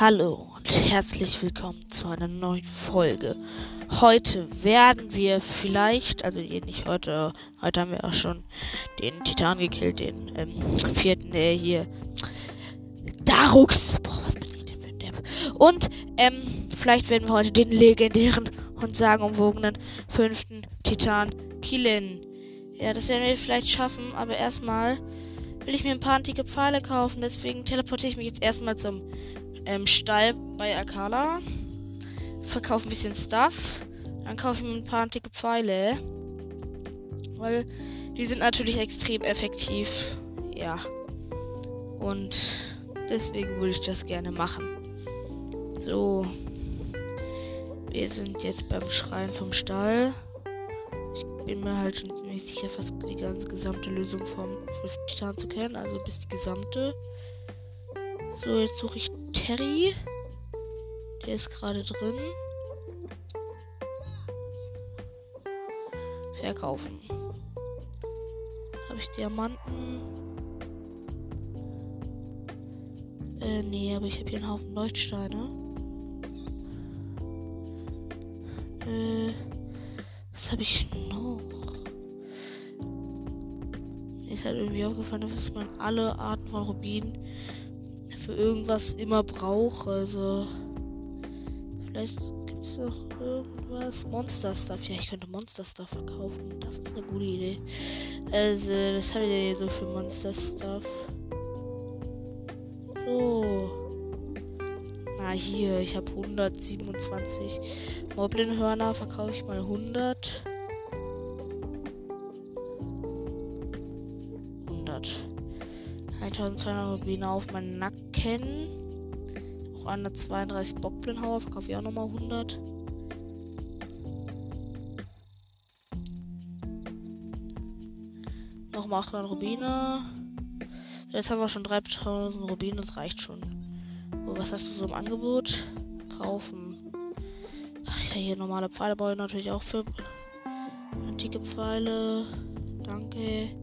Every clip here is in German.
Hallo und herzlich willkommen zu einer neuen Folge. Heute werden wir vielleicht, also nicht heute, heute haben wir auch schon den Titan gekillt, den ähm, vierten, der hier. Darux! Boah, was bin ich denn für ein Depp? Und, ähm, vielleicht werden wir heute den legendären und sagenumwogenen fünften Titan killen. Ja, das werden wir vielleicht schaffen, aber erstmal will ich mir ein paar antike Pfeile kaufen. Deswegen teleportiere ich mich jetzt erstmal zum ähm, Stall bei Akala. Verkaufe ein bisschen Stuff. Dann kaufe ich mir ein paar antike Pfeile. Weil die sind natürlich extrem effektiv. Ja. Und deswegen würde ich das gerne machen. So. Wir sind jetzt beim Schreien vom Stall. Ich bin mir halt ziemlich sicher, fast die ganze gesamte Lösung vom Titan zu kennen. Also bis die gesamte. So, jetzt suche ich Terry. Der ist gerade drin. Verkaufen. Habe ich Diamanten? Äh, nee, aber ich habe hier einen Haufen Leuchtsteine. Äh, was habe ich noch? Mir ist halt irgendwie aufgefallen, dass man alle Arten von Rubinen für irgendwas immer braucht. Also, vielleicht gibt es noch irgendwas. Monster Stuff. Ja, ich könnte Monster Stuff verkaufen. Das ist eine gute Idee. Also, was habe ich denn hier so für Monster Stuff? So. Na, hier, ich habe 127 Moblin-Hörner. Verkaufe ich mal 100. 100. 1200 Rubine auf meinen Nacken. Auch 132 Bockblinhauer. Verkaufe ich auch nochmal 100. Nochmal 800 Rubine. Jetzt haben wir schon 3000 Rubine. Das reicht schon. So, was hast du so im Angebot? Kaufen. Ach ja, hier normale Pfeile brauche ich natürlich auch für antike Pfeile. Danke.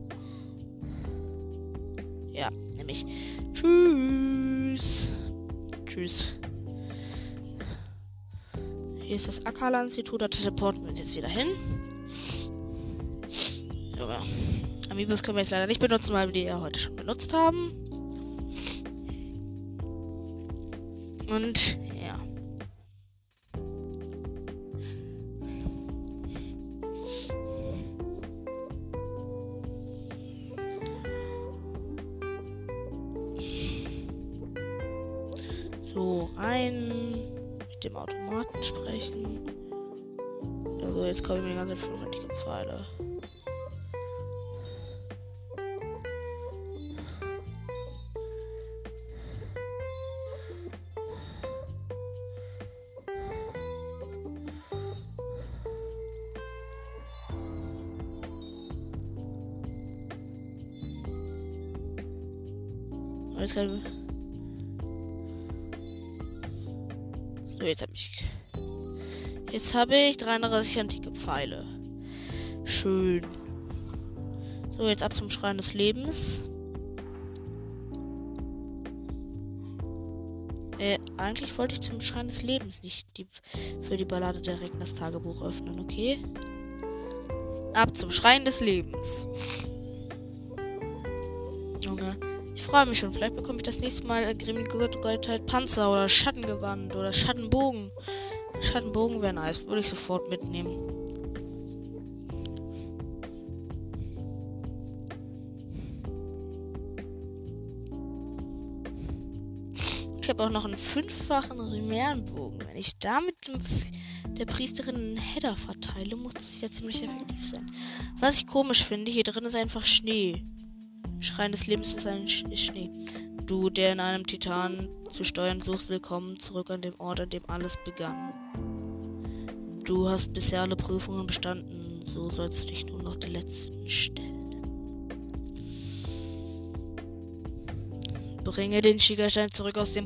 Hier ist das Akala-Institut. Da teleporten wir uns jetzt wieder hin. Junge. Amiibos können wir jetzt leider nicht benutzen, weil wir die ja heute schon benutzt haben. Und Kommen mir die ganze 50 Pfeile. Jetzt kann ich... So, jetzt habe ich. Jetzt habe ich 33 antike Pfeile. Schön. So, jetzt ab zum Schrein des Lebens. Äh, eigentlich wollte ich zum Schrein des Lebens nicht die, für die Ballade direkt das Tagebuch öffnen, okay? Ab zum Schrein des Lebens. Junge, ich freue mich schon. Vielleicht bekomme ich das nächste Mal grimmige Goldheit Panzer oder Schattengewand oder Schattenbogen. Schattenbogen wäre nice. Würde ich sofort mitnehmen. Ich habe auch noch einen fünffachen Rimärenbogen. Wenn ich damit der Priesterin einen Header verteile, muss das ja ziemlich effektiv sein. Was ich komisch finde, hier drin ist einfach Schnee. Schrein des Lebens ist ein Sch ist Schnee. Du, der in einem Titan zu steuern suchst, willkommen zurück an dem Ort, an dem alles begann. Du hast bisher alle Prüfungen bestanden, so sollst du dich nur noch der letzten stellen. Bringe den Schiegerstein zurück aus dem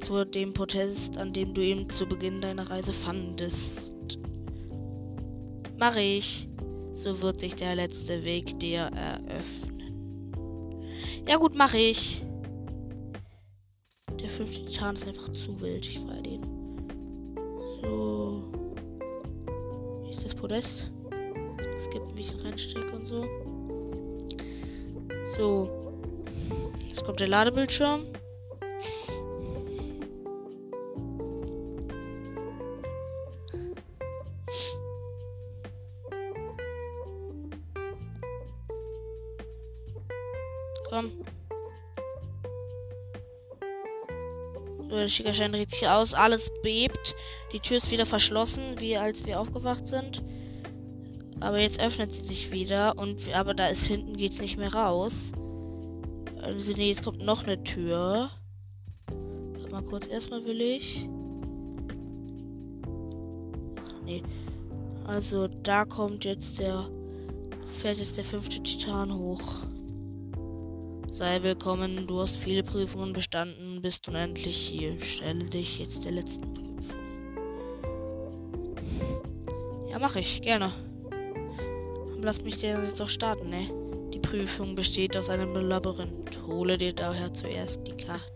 zu dem Protest, an dem du ihn zu Beginn deiner Reise fandest. Mach ich. So wird sich der letzte Weg dir eröffnen. Ja gut, mache ich. Der fünfte Titan ist einfach zu wild. Ich feiere den. So. Ist das Podest. Es gibt ein bisschen Rennstreck und so. So. Jetzt kommt der Ladebildschirm. Komm. Schickerschein dreht sich aus. Alles bebt. Die Tür ist wieder verschlossen, wie als wir aufgewacht sind. Aber jetzt öffnet sie sich wieder. Und aber da ist hinten geht's nicht mehr raus. Also nee, jetzt kommt noch eine Tür. Warte mal kurz, erstmal will ich. Nee. Also da kommt jetzt der. Fährt jetzt der fünfte Titan hoch. Sei willkommen, du hast viele Prüfungen bestanden, bist unendlich hier. Stelle dich jetzt der letzten Prüfung. Ja, mache ich, gerne. Lass mich dir jetzt auch starten, ne? Die Prüfung besteht aus einem Labyrinth. Hole dir daher zuerst die Karte.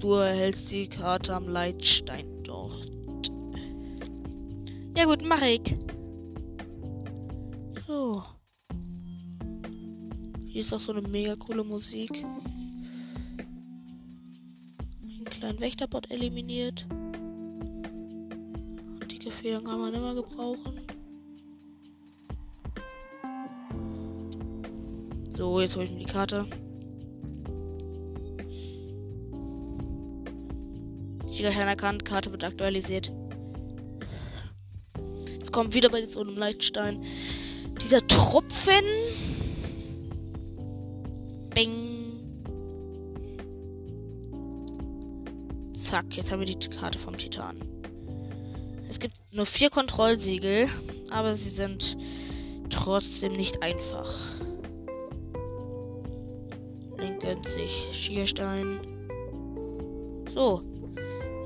Du erhältst die Karte am Leitstein dort. Ja gut, mach ich. So. Hier ist auch so eine mega coole Musik. Einen kleinen Wächterbot eliminiert. Dicke Federn kann man immer gebrauchen. So, jetzt hole ich mir die Karte. Siegerschein erkannt, Karte wird aktualisiert kommt wieder bei so einem Leitstein dieser Tropfen. Bing. Zack, jetzt haben wir die Karte vom Titan. Es gibt nur vier Kontrollsiegel, aber sie sind trotzdem nicht einfach. Link gönnt sich Schierstein. So.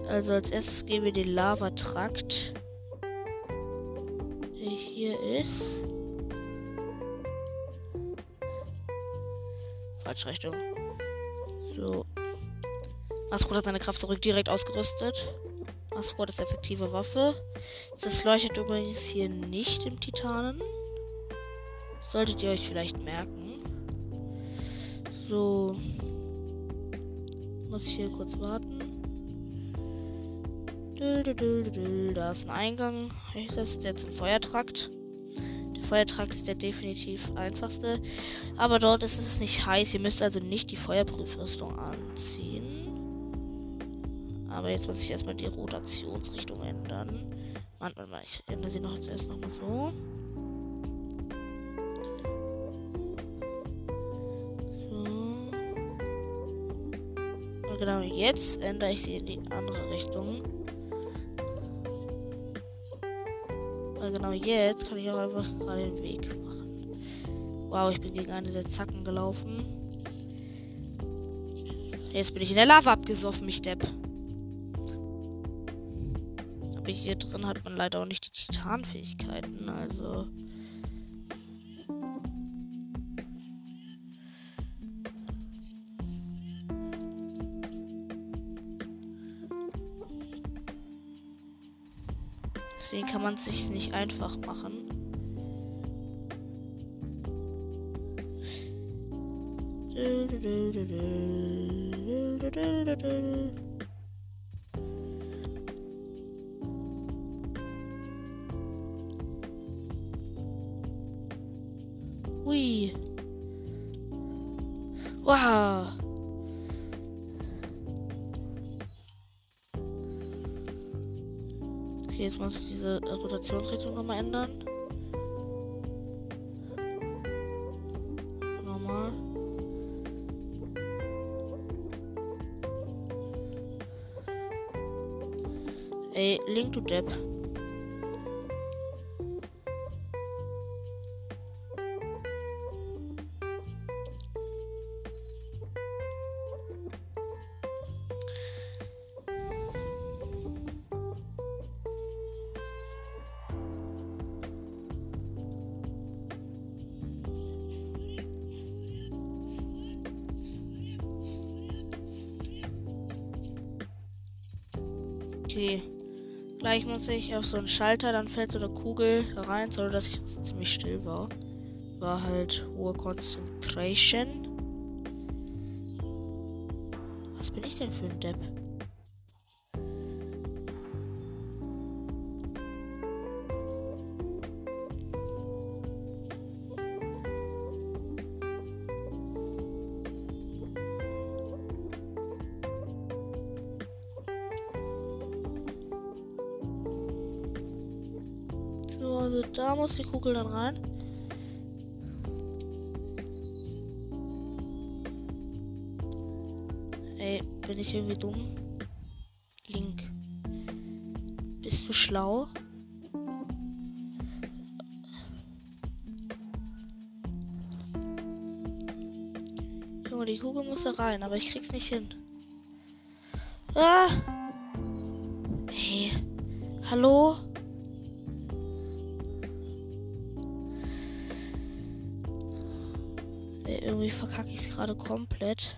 Also als erstes geben wir den Lavatrakt ist. Falsche Richtung. So. Maskrot hat seine Kraft zurück direkt ausgerüstet. Maskrot ist effektive Waffe. Das leuchtet übrigens hier nicht im Titanen. Solltet ihr euch vielleicht merken. So. Muss hier kurz warten. Da ist ein Eingang. Das ist der zum Feuertrakt. Der Feuertrakt ist der definitiv einfachste. Aber dort ist es nicht heiß. Ihr müsst also nicht die Feuerprüfrüstung anziehen. Aber jetzt muss ich erstmal die Rotationsrichtung ändern. Warte mal, ich ändere sie noch zuerst nochmal so. So. genau, jetzt ändere ich sie in die andere Richtung. Weil genau jetzt kann ich auch einfach gerade den Weg machen. Wow, ich bin gegen eine der Zacken gelaufen. Jetzt bin ich in der Lava abgesoffen, mich Depp. Aber hier drin hat man leider auch nicht die Titanfähigkeiten, also. Deswegen kann man es sich nicht einfach machen. Ui. Wow. Okay, jetzt muss ich diese Rotationsrichtung nochmal ändern. Nochmal. Ey, Link, du Depp. Muss ich auf so einen Schalter, dann fällt so eine Kugel rein, so dass ich jetzt ziemlich still war. War halt hohe Concentration. Was bin ich denn für ein Depp? So, also da muss die Kugel dann rein. Ey, bin ich irgendwie dumm? Link. Bist du schlau? Junge, die Kugel muss da rein, aber ich krieg's nicht hin. Ah! Hey. Hallo? Irgendwie verkacke ich es gerade komplett.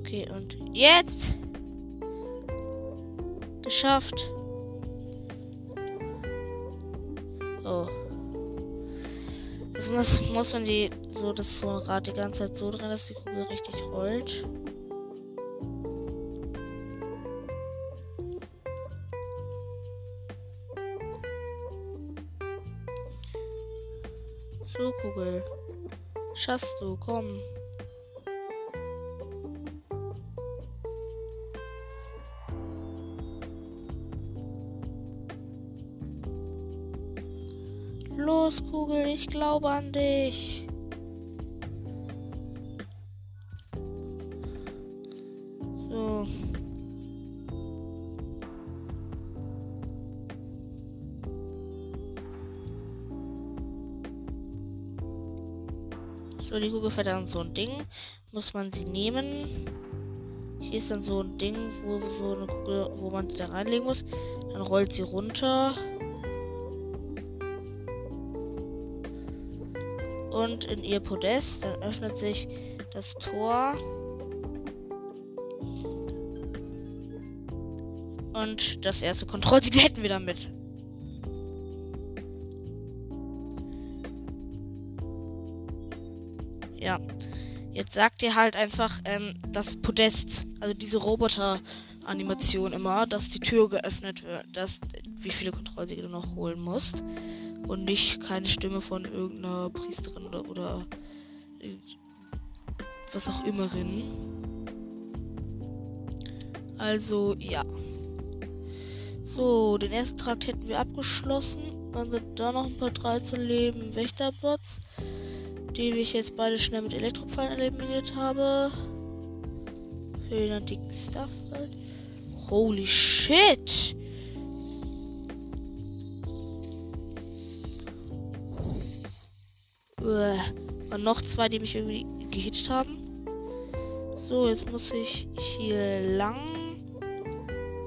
Okay, und jetzt geschafft. Oh. Jetzt muss, muss man die so das so ein Rad die ganze Zeit so drin, dass die Kugel richtig rollt. So, Kugel. Schaffst du, komm. Los, Kugel, ich glaube an dich. So, die Kugel fährt dann so ein Ding. Muss man sie nehmen. Hier ist dann so ein Ding, wo so eine Kugel, wo man die da reinlegen muss. Dann rollt sie runter. Und in ihr Podest, dann öffnet sich das Tor. Und das erste Kontrollsiegel hätten wir damit. Sagt ihr halt einfach, ähm, das Podest, also diese Roboter-Animation immer, dass die Tür geöffnet wird, dass wie viele Kontrollsiegel du noch holen musst. Und nicht keine Stimme von irgendeiner Priesterin oder, oder was auch immerin. Also, ja. So, den ersten Trakt hätten wir abgeschlossen. Dann sind da noch ein paar 13 Leben Wächterbots, die ich jetzt beide schnell mit Elektropfeilen eliminiert habe. Für den antiken Stuff halt. Holy shit! Und noch zwei, die mich irgendwie gehitcht haben. So, jetzt muss ich hier lang.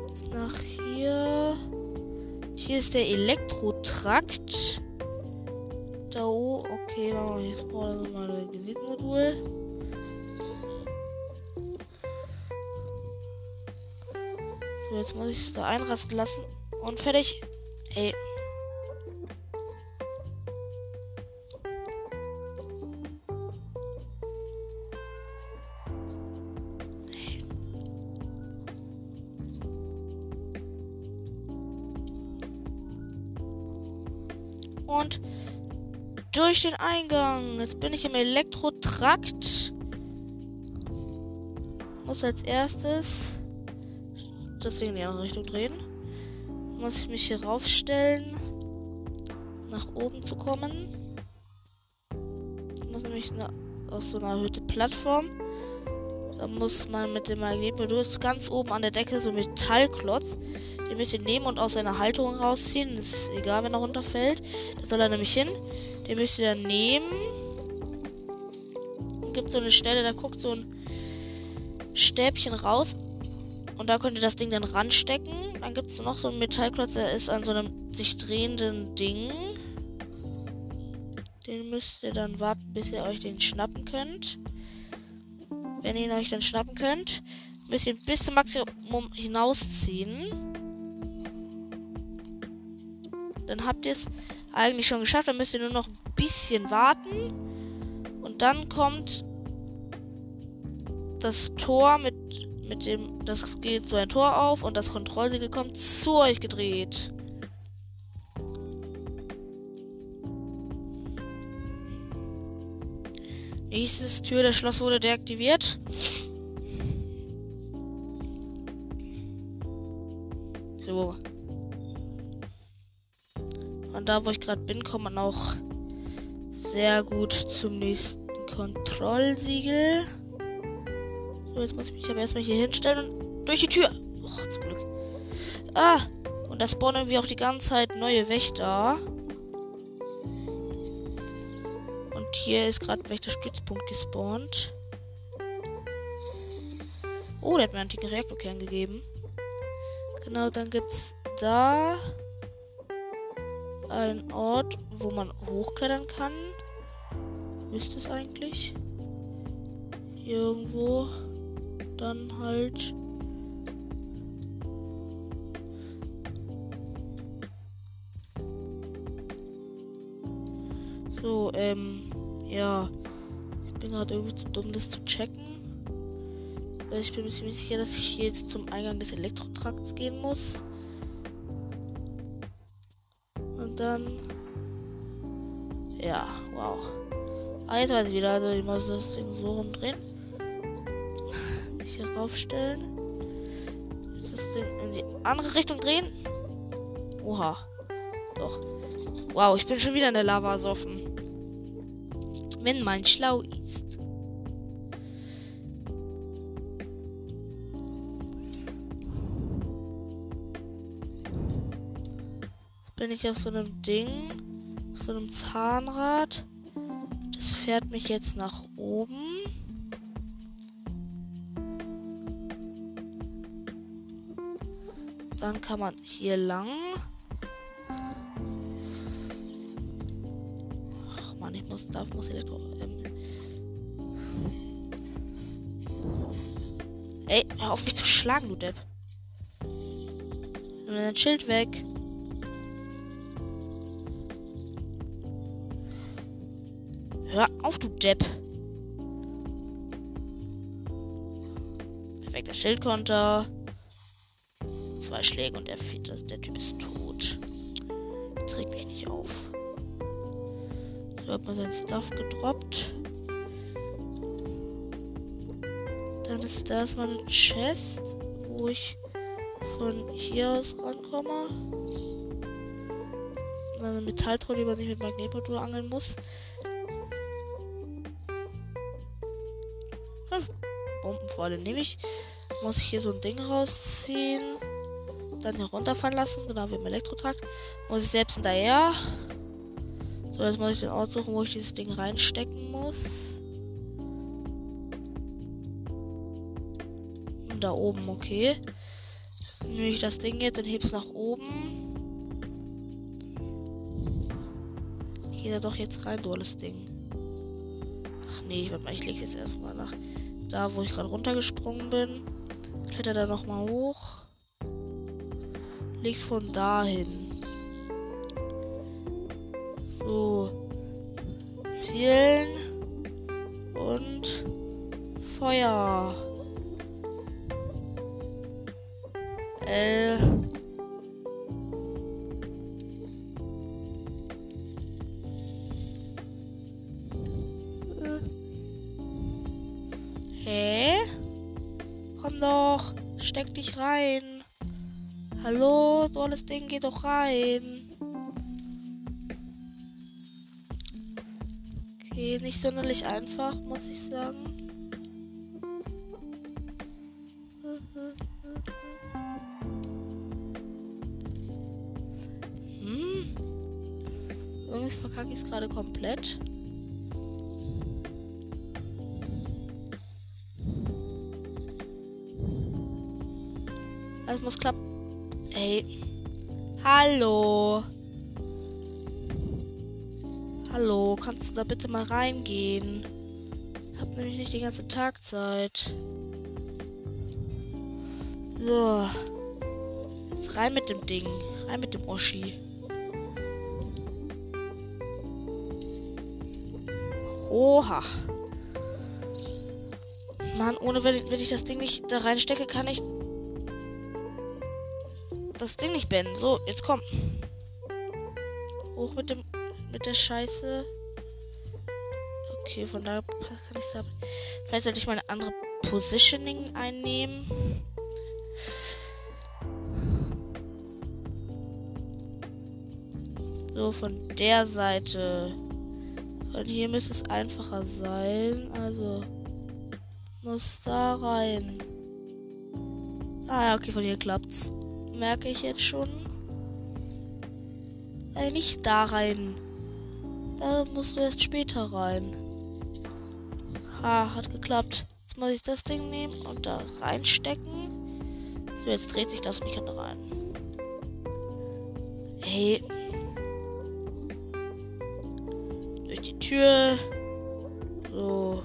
Jetzt nach hier. Hier ist der Elektrotrakt. Da oben. Okay, machen wir jetzt mal das Gewinnmodul. So, jetzt muss ich es da einrasten lassen. Und fertig. Ey. Durch den Eingang. Jetzt bin ich im Elektrotrakt. Muss als erstes Ding in die andere Richtung drehen. Muss ich mich hier raufstellen, nach oben zu kommen. Ich muss nämlich eine, auf so einer erhöhte Plattform. Da muss man mit dem Magnetmodul ist ganz oben an der Decke so ein Metallklotz. Den müsst ihr nehmen und aus seiner Halterung rausziehen. Ist egal, wenn er runterfällt. Da soll er nämlich hin. Den müsst ihr dann nehmen. Gibt so eine Stelle, da guckt so ein Stäbchen raus. Und da könnt ihr das Ding dann ranstecken. Dann gibt es noch so einen Metallklotz, der ist an so einem sich drehenden Ding. Den müsst ihr dann warten, bis ihr euch den schnappen könnt. Wenn ihr ihn euch dann schnappen könnt, müsst ihr bis zum Maximum hinausziehen. Dann habt ihr es eigentlich schon geschafft. Dann müsst ihr nur noch ein bisschen warten. Und dann kommt das Tor mit, mit dem. Das geht so ein Tor auf und das Kontrollsiegel kommt zu euch gedreht. Nächstes Tür, das Schloss wurde deaktiviert. So. Von da, wo ich gerade bin, kommt man auch sehr gut zum nächsten Kontrollsiegel. So, jetzt muss ich mich aber erstmal hier hinstellen und durch die Tür. Oh, zum Glück. Ah, und da spawnen wir auch die ganze Zeit neue Wächter. hier ist gerade Wächterstützpunkt gespawnt. Oh, der hat mir einen antiken Reaktorkern gegeben. Genau, dann gibt es da einen Ort, wo man hochklettern kann. Müsste es eigentlich. Hier irgendwo. Dann halt. So, ähm. Ja. Ich bin gerade irgendwie zu dumm, das zu checken. Ich bin mir ziemlich sicher, dass ich jetzt zum Eingang des Elektrotrakts gehen muss. Und dann. Ja. Ah, jetzt weiß ich wieder. Also, ich muss das Ding so rumdrehen. Hier raufstellen. Jetzt das Ding in die andere Richtung drehen. Oha. Doch. Wow, ich bin schon wieder in der Lava soffen wenn man schlau ist. Bin ich auf so einem Ding, auf so einem Zahnrad. Fährt mich jetzt nach oben. Dann kann man hier lang. Mann, ich muss, darf, muss Elektro. Ähm. Ey, hör auf mich zu schlagen, du Depp. Nimm dein Schild weg. Hör auf, du Depp. Perfekter Schildkonter. Zwei Schläge und der, der Typ ist tot. Regt mich nicht auf. So hat man sein Stuff gedroppt. Dann ist da erstmal eine Chest, wo ich von hier aus rankomme. Eine Metalltrolle, die man nicht mit Magnetmotor angeln muss. Bomben vor allem nehme ich. Muss ich hier so ein Ding rausziehen. Dann herunterfallen lassen, genau wie im Elektrotrakt. Muss ich selbst hinterher. So, jetzt muss ich den Ort suchen, wo ich dieses Ding reinstecken muss. Und da oben, okay. Nehme ich das Ding jetzt und heb's nach oben. Geht er doch jetzt rein, duales Ding. Ach nee, ich, ich lege jetzt erstmal nach da, wo ich gerade runtergesprungen bin. Kletter da nochmal hoch. Leg's von dahin. So. Zielen. Und Feuer. Äh. Dich rein. Hallo, du alles Ding, geh doch rein. Okay, nicht sonderlich einfach, muss ich sagen. Hm. Irgendwie verkacke ich es gerade komplett. Alles muss klappen. Ey. Hallo. Hallo, kannst du da bitte mal reingehen? Hab nämlich nicht die ganze Tag Zeit. So. Jetzt rein mit dem Ding. Rein mit dem Oschi. Oha. Mann, ohne wenn, wenn ich das Ding nicht da reinstecke, kann ich das Ding nicht beenden. So, jetzt komm. Hoch mit dem mit der Scheiße. Okay, von da kann ich es Vielleicht sollte ich mal eine andere Positioning einnehmen. So, von der Seite. Von hier müsste es einfacher sein. Also muss da rein. Ah ja, okay, von hier klappt's. Merke ich jetzt schon. Äh, nicht da rein. Da musst du erst später rein. Ha, hat geklappt. Jetzt muss ich das Ding nehmen und da reinstecken. So, jetzt dreht sich das und ich kann da rein. Hey, Tür. So.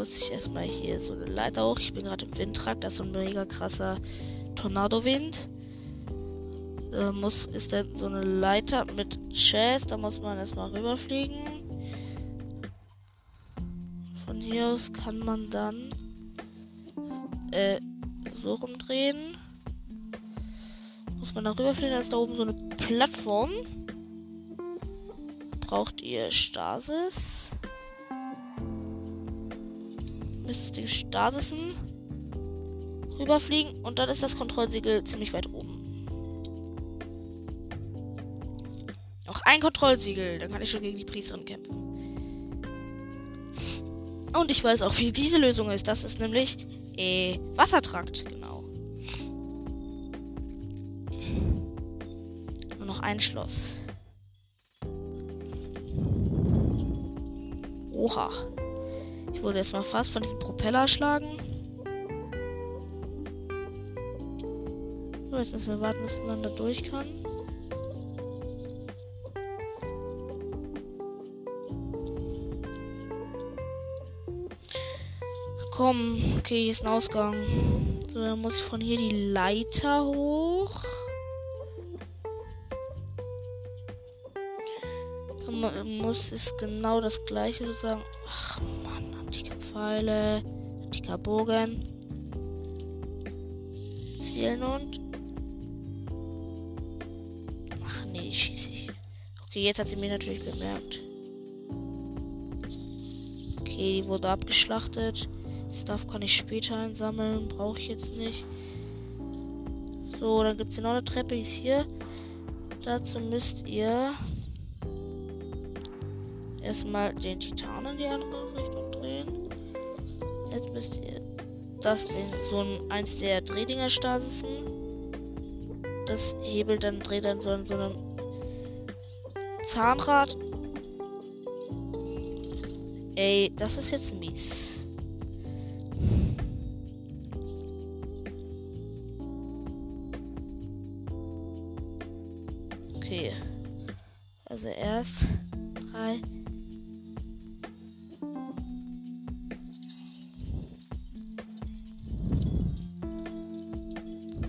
Muss ich erstmal hier so eine Leiter hoch. Ich bin gerade im Windtrakt. Das ist so ein mega krasser Tornado-Wind. Da muss, ist dann so eine Leiter mit Chest. Da muss man erstmal rüberfliegen. Von hier aus kann man dann äh, so rumdrehen. Muss man da rüberfliegen. Da ist da oben so eine Plattform braucht ihr Stasis. Das Ding Stasisen rüberfliegen und dann ist das Kontrollsiegel ziemlich weit oben. Noch ein Kontrollsiegel, dann kann ich schon gegen die Priesterin kämpfen. Und ich weiß auch, wie diese Lösung ist. Das ist nämlich äh, Wassertrakt, genau. Nur noch ein Schloss. Oha. Wurde erstmal fast von diesem Propeller erschlagen. So, jetzt müssen wir warten, bis man da durch kann. Komm, okay, hier ist ein Ausgang. So, dann muss ich von hier die Leiter hoch. muss es genau das gleiche sozusagen. Ach Pfeile, antiker Bogen. Zielen und. Ach nee, schieße ich. Okay, jetzt hat sie mir natürlich bemerkt. Okay, die wurde abgeschlachtet. Stuff kann ich später einsammeln. Brauche ich jetzt nicht. So, dann gibt es hier noch eine Treppe, die ist hier. Dazu müsst ihr erstmal den Titan in die andere. Müsst ihr das den so ein, eins der Drehdinger Stasisen. Das hebelt dann dreht dann so in so einem Zahnrad. Ey, das ist jetzt mies. Okay. Also erst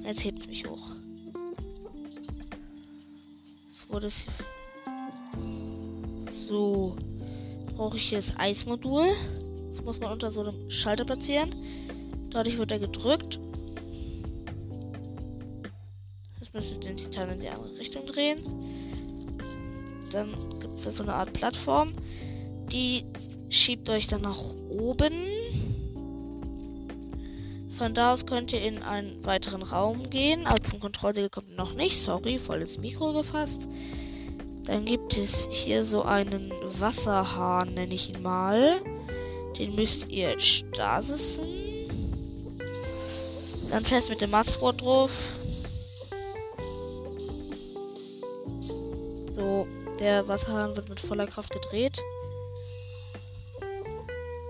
Jetzt hebt mich hoch. Das wurde es. So. Brauche ich hier das Eismodul. Das muss man unter so einem Schalter platzieren. Dadurch wird er gedrückt. Jetzt müsst ihr den Titan in die andere Richtung drehen. Dann gibt es da so eine Art Plattform. Die schiebt euch dann nach oben. Von da aus könnt ihr in einen weiteren Raum gehen. Aber zum Kontrollsiegel kommt noch nicht. Sorry, voll ins Mikro gefasst. Dann gibt es hier so einen Wasserhahn, nenne ich ihn mal. Den müsst ihr stasisen. Dann fest mit dem Masswort drauf. So, der Wasserhahn wird mit voller Kraft gedreht.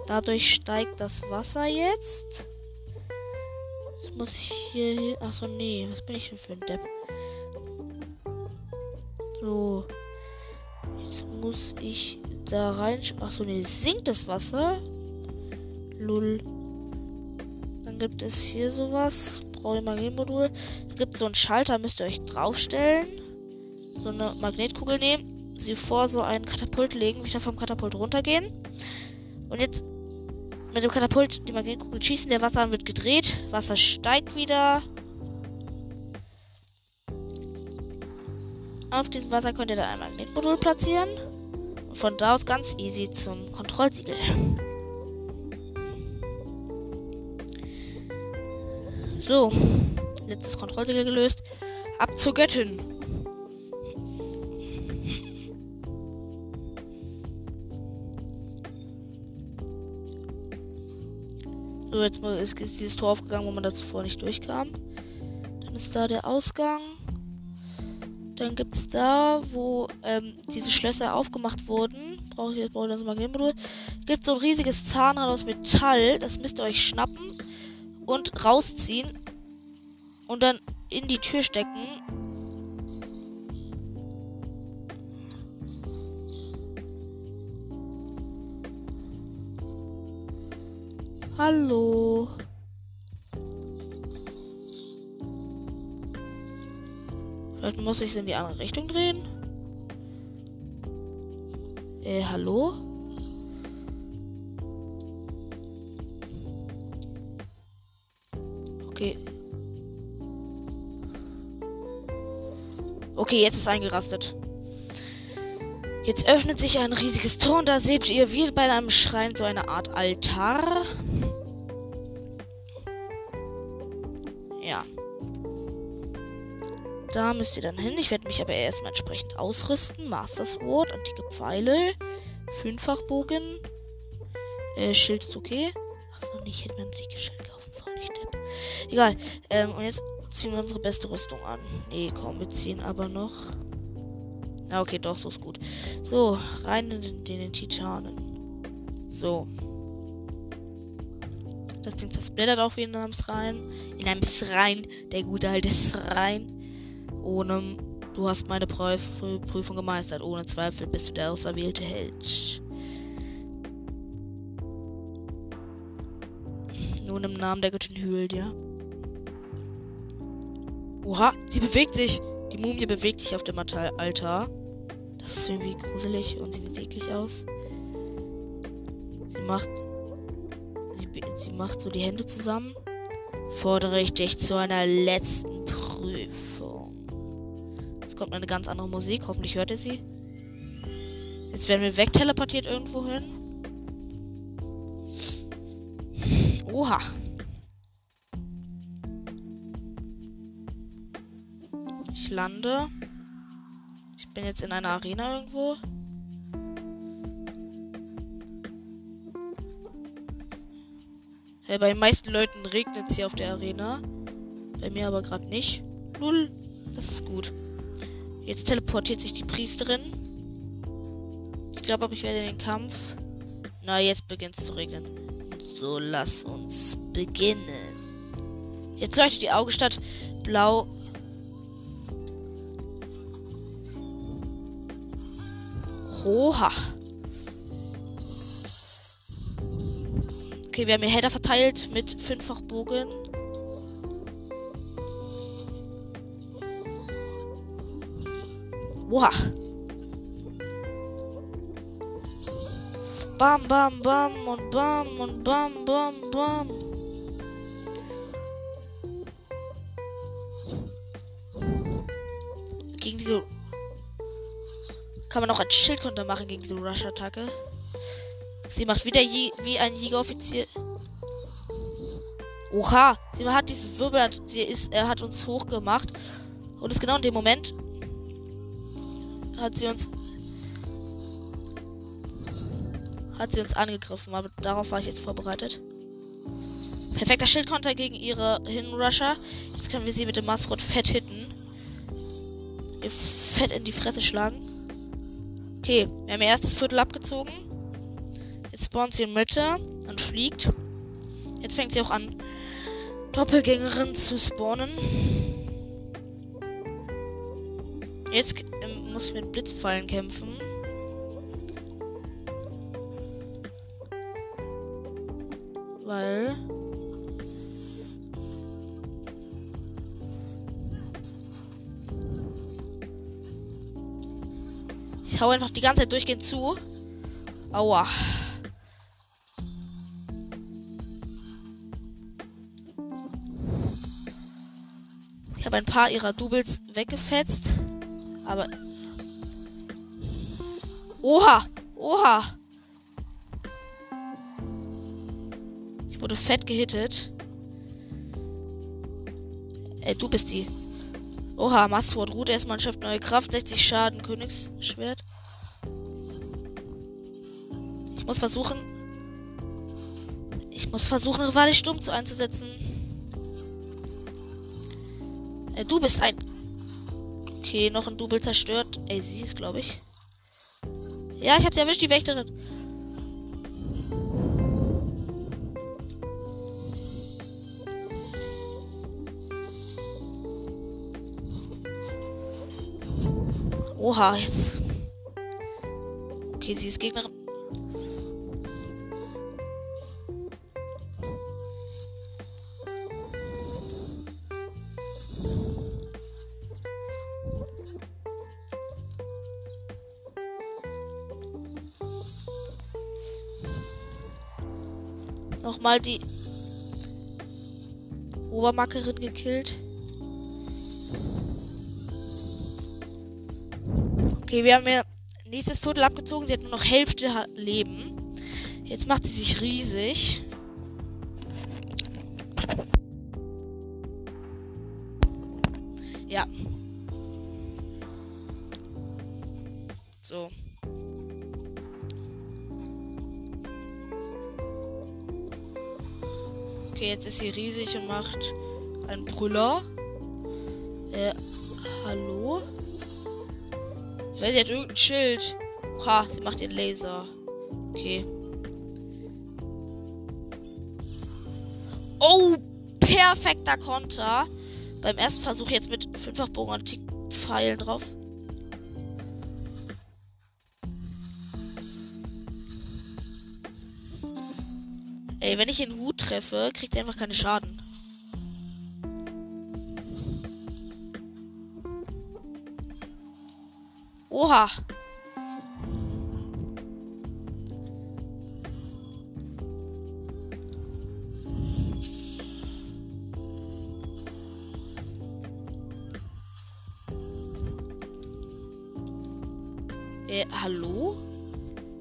Dadurch steigt das Wasser jetzt. Muss ich hier. Achso, nee. Was bin ich denn für ein Depp? So. Jetzt muss ich da rein. Achso, nee. Sinkt das Wasser? Lull. Dann gibt es hier sowas. Brauche ich Magnetmodul. Da gibt es so einen Schalter, müsst ihr euch draufstellen. So eine Magnetkugel nehmen. Sie vor so einen Katapult legen, wieder vom Katapult runtergehen. Und jetzt mit dem Katapult die Magnetkugel schießen. Der Wasser wird gedreht. Wasser steigt wieder. Auf diesem Wasser könnt ihr dann ein Magnetmodul platzieren. Und von da aus ganz easy zum Kontrollsiegel. So, letztes Kontrollsiegel gelöst. Ab zur Göttin. So, jetzt ist, dieses Tor aufgegangen, wo man das vorher nicht durchkam. Dann ist da der Ausgang. Dann gibt es da, wo ähm, diese Schlösser aufgemacht wurden. Brauche ich jetzt brauche ich das Magnetmodul. Gibt so ein riesiges Zahnrad aus Metall. Das müsst ihr euch schnappen und rausziehen. Und dann in die Tür stecken. Hallo. Vielleicht muss ich es in die andere Richtung drehen. Äh, hallo? Okay. Okay, jetzt ist eingerastet. Jetzt öffnet sich ein riesiges Tor und da seht ihr wie bei einem Schrein so eine Art Altar. Da müsst ihr dann hin. Ich werde mich aber erstmal entsprechend ausrüsten. Master Sword, antike Pfeile, Fünffachbogen. Äh, Schild ist okay. Achso, nee, ich hätte mir ein dickes kaufen sollen, nicht Depp. Egal. Ähm, und jetzt ziehen wir unsere beste Rüstung an. Nee, komm, wir ziehen aber noch. Ja, okay, doch, so ist gut. So, rein in den, in den Titanen. So. Das Ding zersplittert auch wie in einem Schrein. In einem Schrein. Der gute alte Schrein. Ohne. Du hast meine Prüf Prüfung gemeistert. Ohne Zweifel bist du der auserwählte Held. Nun im Namen der Göttin Hylia. Oha, sie bewegt sich. Die Mumie bewegt sich auf dem Altar. Das ist irgendwie gruselig und sie sieht eklig aus. Sie macht. Sie, sie macht so die Hände zusammen. Fordere ich dich zu einer letzten kommt eine ganz andere Musik. Hoffentlich hört ihr sie. Jetzt werden wir wegteleportiert irgendwo hin. Oha. Ich lande. Ich bin jetzt in einer Arena irgendwo. Ja, bei den meisten Leuten regnet es hier auf der Arena. Bei mir aber gerade nicht. Null. Das ist gut. Jetzt teleportiert sich die Priesterin. Ich glaube, ich werde den Kampf. Na, jetzt beginnt es zu regnen. So, lass uns beginnen. Jetzt leuchtet die Augenstadt blau Oha. Okay, wir haben hier Header verteilt mit fünffach Bogen. Oha. Bam, bam, bam und bam und bam, bam, bam. Gegen diese kann man auch ein Schildkonter machen gegen diese Rush-Attacke. Sie macht wieder je, wie ein Jägeroffizier. Oha, sie hat dieses Wirbel, sie ist, er hat uns hochgemacht. Und ist genau in dem Moment hat sie uns hat sie uns angegriffen, aber darauf war ich jetzt vorbereitet. Perfekter Schildkonter gegen ihre Hinrusher. Jetzt können wir sie mit dem Masrot fett hitten. Ihr fett in die Fresse schlagen. Okay, wir haben ihr erstes Viertel abgezogen. Jetzt spawnt sie in Mitte und fliegt. Jetzt fängt sie auch an, Doppelgängerin zu spawnen. Jetzt muss mit Blitzpfeilen kämpfen. Weil. Ich hau einfach die ganze Zeit durchgehend zu. Aua. Ich habe ein paar ihrer Doubles weggefetzt. Aber. Oha! Oha! Ich wurde fett gehittet. Ey, du bist die. Oha, Masswort, Route S-Mannschaft, neue Kraft, 60 Schaden, Königsschwert. Ich muss versuchen. Ich muss versuchen, Rivali stumm zu einzusetzen. Äh, du bist ein. Okay, noch ein Double zerstört. Ey, sie ist, glaube ich. Ja, ich hab sie erwischt, die Wächterin. Oha, jetzt. Okay, sie ist Gegnerin. Nochmal die Obermackerin gekillt. Okay, wir haben ja nächstes Viertel abgezogen. Sie hat nur noch Hälfte Leben. Jetzt macht sie sich riesig. Ja. So. Okay, jetzt ist sie riesig und macht einen Brüller. Äh, hallo? Ja, sie hat irgendein Schild. Ha, sie macht den Laser. Okay. Oh, perfekter Konter. Beim ersten Versuch jetzt mit fünffach Bogen und Pfeilen drauf. Ey, wenn ich den Hut treffe, kriegt er einfach keine Schaden. Oha. Äh, hallo?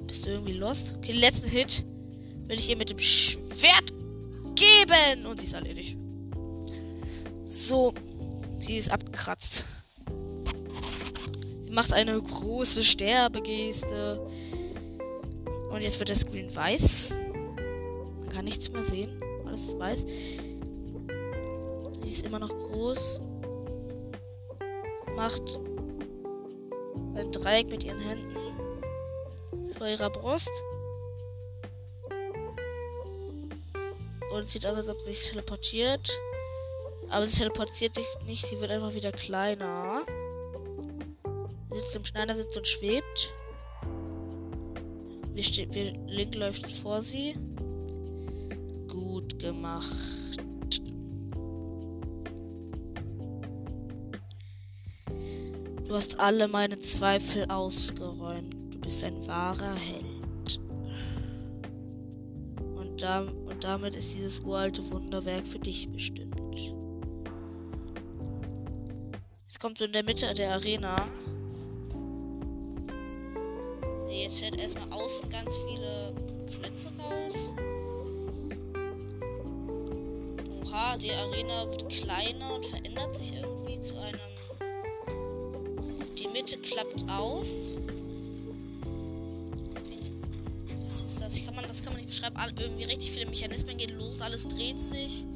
Bist du irgendwie lost? Okay, letzten Hit will ich ihr mit dem Schwert geben. Und sie ist erledigt. So. Sie ist abgekratzt. Sie macht eine große Sterbegeste. Und jetzt wird der Screen weiß. Man kann nichts mehr sehen. Alles ist weiß. Sie ist immer noch groß. Macht ein Dreieck mit ihren Händen vor ihrer Brust. Und sieht aus, als ob sie sich teleportiert. Aber sie teleportiert sich nicht, sie wird einfach wieder kleiner. Sie sitzt im Schneidersitz und schwebt. Wir, steht, wir Link läuft vor sie. Gut gemacht. Du hast alle meine Zweifel ausgeräumt. Du bist ein wahrer Held. Und, da, und damit ist dieses uralte Wunderwerk für dich bestimmt. Jetzt kommt in der Mitte der Arena. Nee, jetzt fährt erstmal außen ganz viele Klötze raus. Oha, die Arena wird kleiner und verändert sich irgendwie zu einem Mitte klappt auf. Irgendwie richtig viele Mechanismen gehen los, alles dreht sich.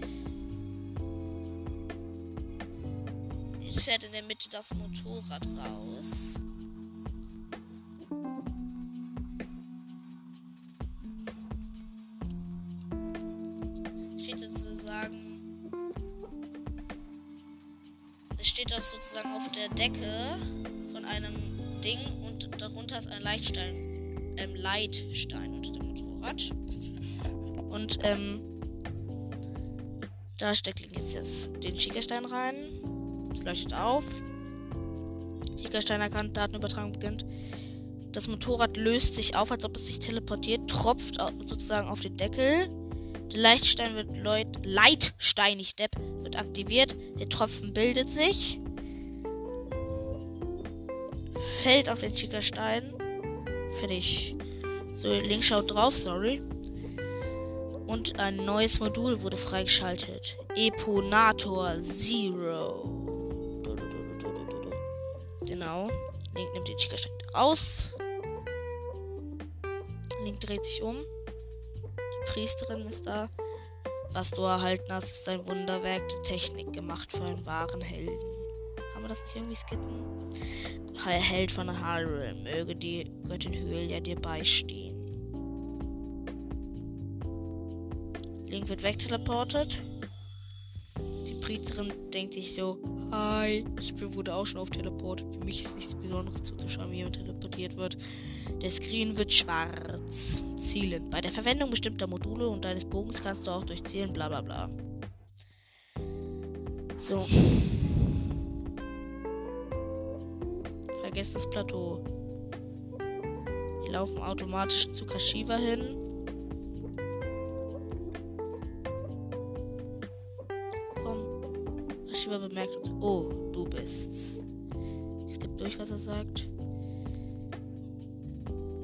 Jetzt fährt in der Mitte das Motorrad raus. Steht sozusagen Es steht auch sozusagen auf der Decke von einem Ding und darunter ist ein Leitstein, ähm, Leitstein unter dem Motorrad. Und ähm, da steckt jetzt den Schickerstein rein. Es leuchtet auf. Schickerstein erkannt, Datenübertragung beginnt. Das Motorrad löst sich auf, als ob es sich teleportiert, tropft sozusagen auf den Deckel. Der Leitstein wird Leut Leitsteinig Depp wird aktiviert. Der Tropfen bildet sich. Fällt auf den Schickerstein. Fertig. So, Link schaut drauf, sorry. Und ein neues Modul wurde freigeschaltet. Eponator Zero. Genau. Link nimmt den Schickerstein raus. Link dreht sich um. Die Priesterin ist da. Was du erhalten hast, ist ein Wunderwerk der Technik gemacht für einen wahren Helden. Kann man das nicht irgendwie skippen? Held von Hyrule, möge die Göttin Hylia dir beistehen. Link wird wegteleportet. Die Priesterin denkt sich so, Hi, ich wurde auch schon auf Teleport. Für mich ist nichts Besonderes zuzuschauen, wie jemand teleportiert wird. Der Screen wird schwarz. Zielen. Bei der Verwendung bestimmter Module und deines Bogens kannst du auch durch Zielen bla bla bla. So. Vergesst das Plateau. Wir laufen automatisch zu Kashiwa hin. Was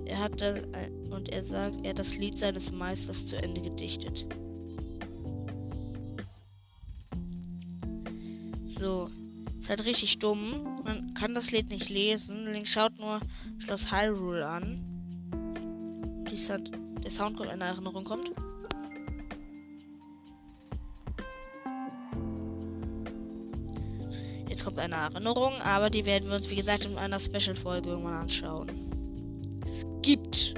er hat das, und er sagt, er hat das Lied seines Meisters zu Ende gedichtet. So. Ist halt richtig dumm. Man kann das Lied nicht lesen. Link schaut nur Schloss Hyrule an. Die Sound, der Sound in Erinnerung kommt. Eine Erinnerung, aber die werden wir uns, wie gesagt, in einer Special-Folge irgendwann anschauen. Es gibt.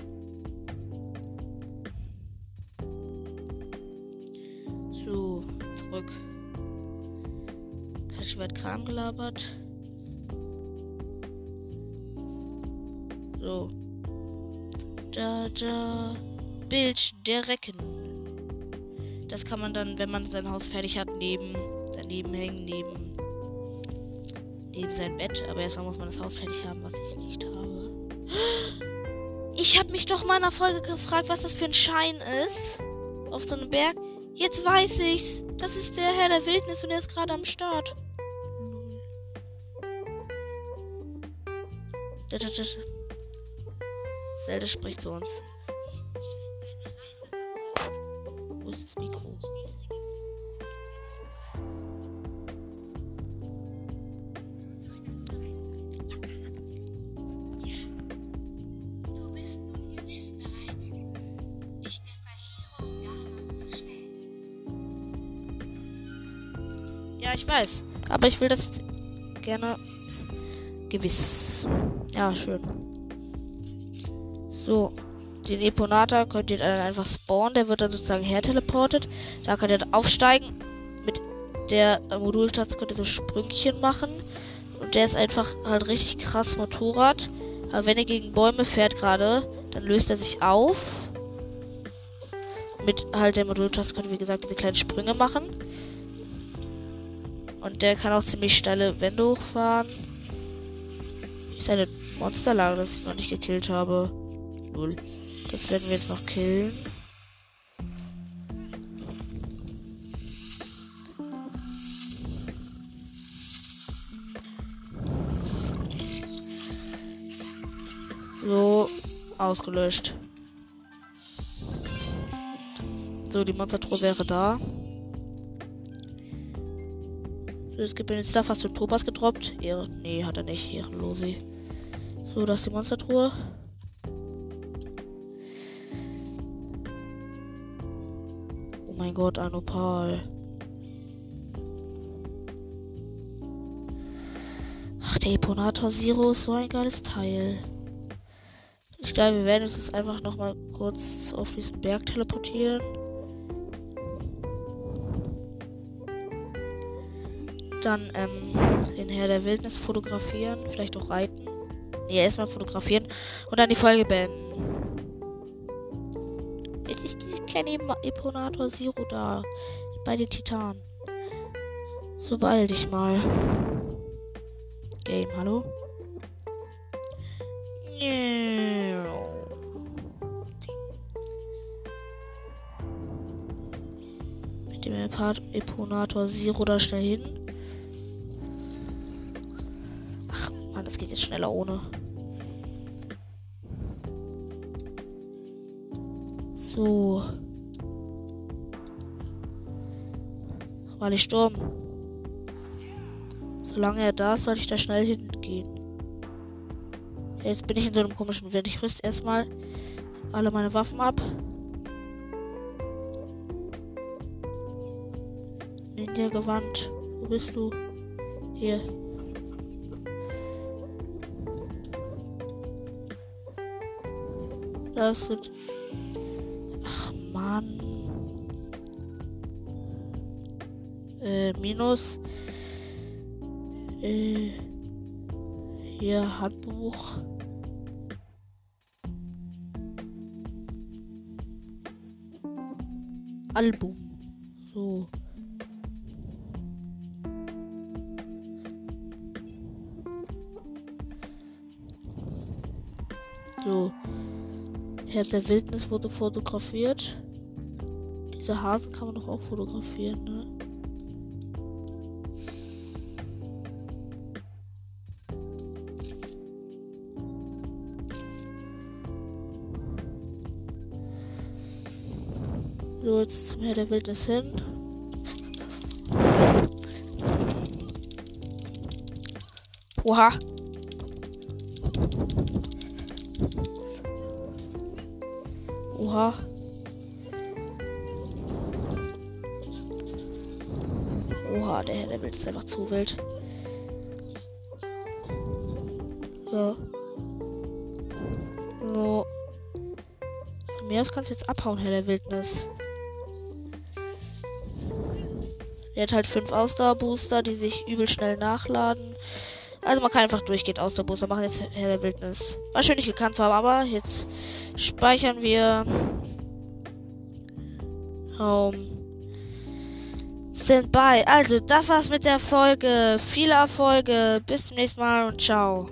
So, zurück. Kashi wird Kram gelabert. So. Da, da. Bild der Recken. Das kann man dann, wenn man sein Haus fertig hat, neben, daneben hängen, neben neben sein Bett. Aber erstmal muss man das Haus fertig haben, was ich nicht habe. Ich habe mich doch mal in einer Folge gefragt, was das für ein Schein ist. Auf so einem Berg. Jetzt weiß ich's. Das ist der Herr der Wildnis und er ist gerade am Start. Zelda spricht zu uns. Aber ich will das jetzt gerne gewiss. Ja, schön. So. Den Eponata könnt ihr dann einfach spawnen. Der wird dann sozusagen herteleportet. Da könnt ihr dann aufsteigen. Mit der Modultaste könnt ihr so Sprüngchen machen. Und der ist einfach halt richtig krass Motorrad. Aber wenn ihr gegen Bäume fährt gerade, dann löst er sich auf. Mit halt der Modultaste könnt ihr, wie gesagt, diese kleinen Sprünge machen. Und der kann auch ziemlich steile Wände hochfahren. Ist eine Monsterlage, das ich noch nicht gekillt habe. Null. Das werden wir jetzt noch killen. So, ausgelöscht. So, die Monstertruhe wäre da. Es gibt den Stuff. Hast du Topas gedroppt? Ehre. Nee, hat er nicht. Ehrenlose. So, das ist die Monstertruhe. Oh mein Gott, ein Opal. Ach, der Eponator Zero ist so ein geiles Teil. Ich glaube, wir werden uns jetzt einfach noch mal kurz auf diesen Berg teleportieren. Dann ähm, den Herr der Wildnis fotografieren, vielleicht auch reiten. Nee, erstmal fotografieren und dann die Folge beenden. Jetzt ist dieses kleine Eponator Zero da. Bei den Titanen. So beeil dich mal. Game, hallo? Mit dem Eponator Zero da schnell hin. Jetzt schneller ohne. So. Weil ich Sturm. Solange er da ist, soll ich da schnell hingehen. Jetzt bin ich in so einem komischen Wind. Ich rüste erstmal alle meine Waffen ab. Ninja-Gewand. Wo bist du? Hier. Das sind Mann. Äh, minus. Äh, hier Handbuch. Album. So. So. Herr der Wildnis wurde fotografiert. Diese Hasen kann man doch auch fotografieren, ne? So, jetzt zum Herr der Wildnis hin. Oha. Oha. Oha, der Level ist einfach zu wild. So. So. Von mir aus kannst du jetzt abhauen, Herr der Wildnis. Er hat halt fünf Ausdauerbooster, die sich übel schnell nachladen. Also man kann einfach durchgehend Ausdauerbooster machen. Jetzt Herr der Wildnis. War schön nicht gekannt zu haben, aber jetzt speichern wir Home. Sind bei. Also, das war's mit der Folge. Viele Erfolge. Bis zum nächsten Mal und. Ciao.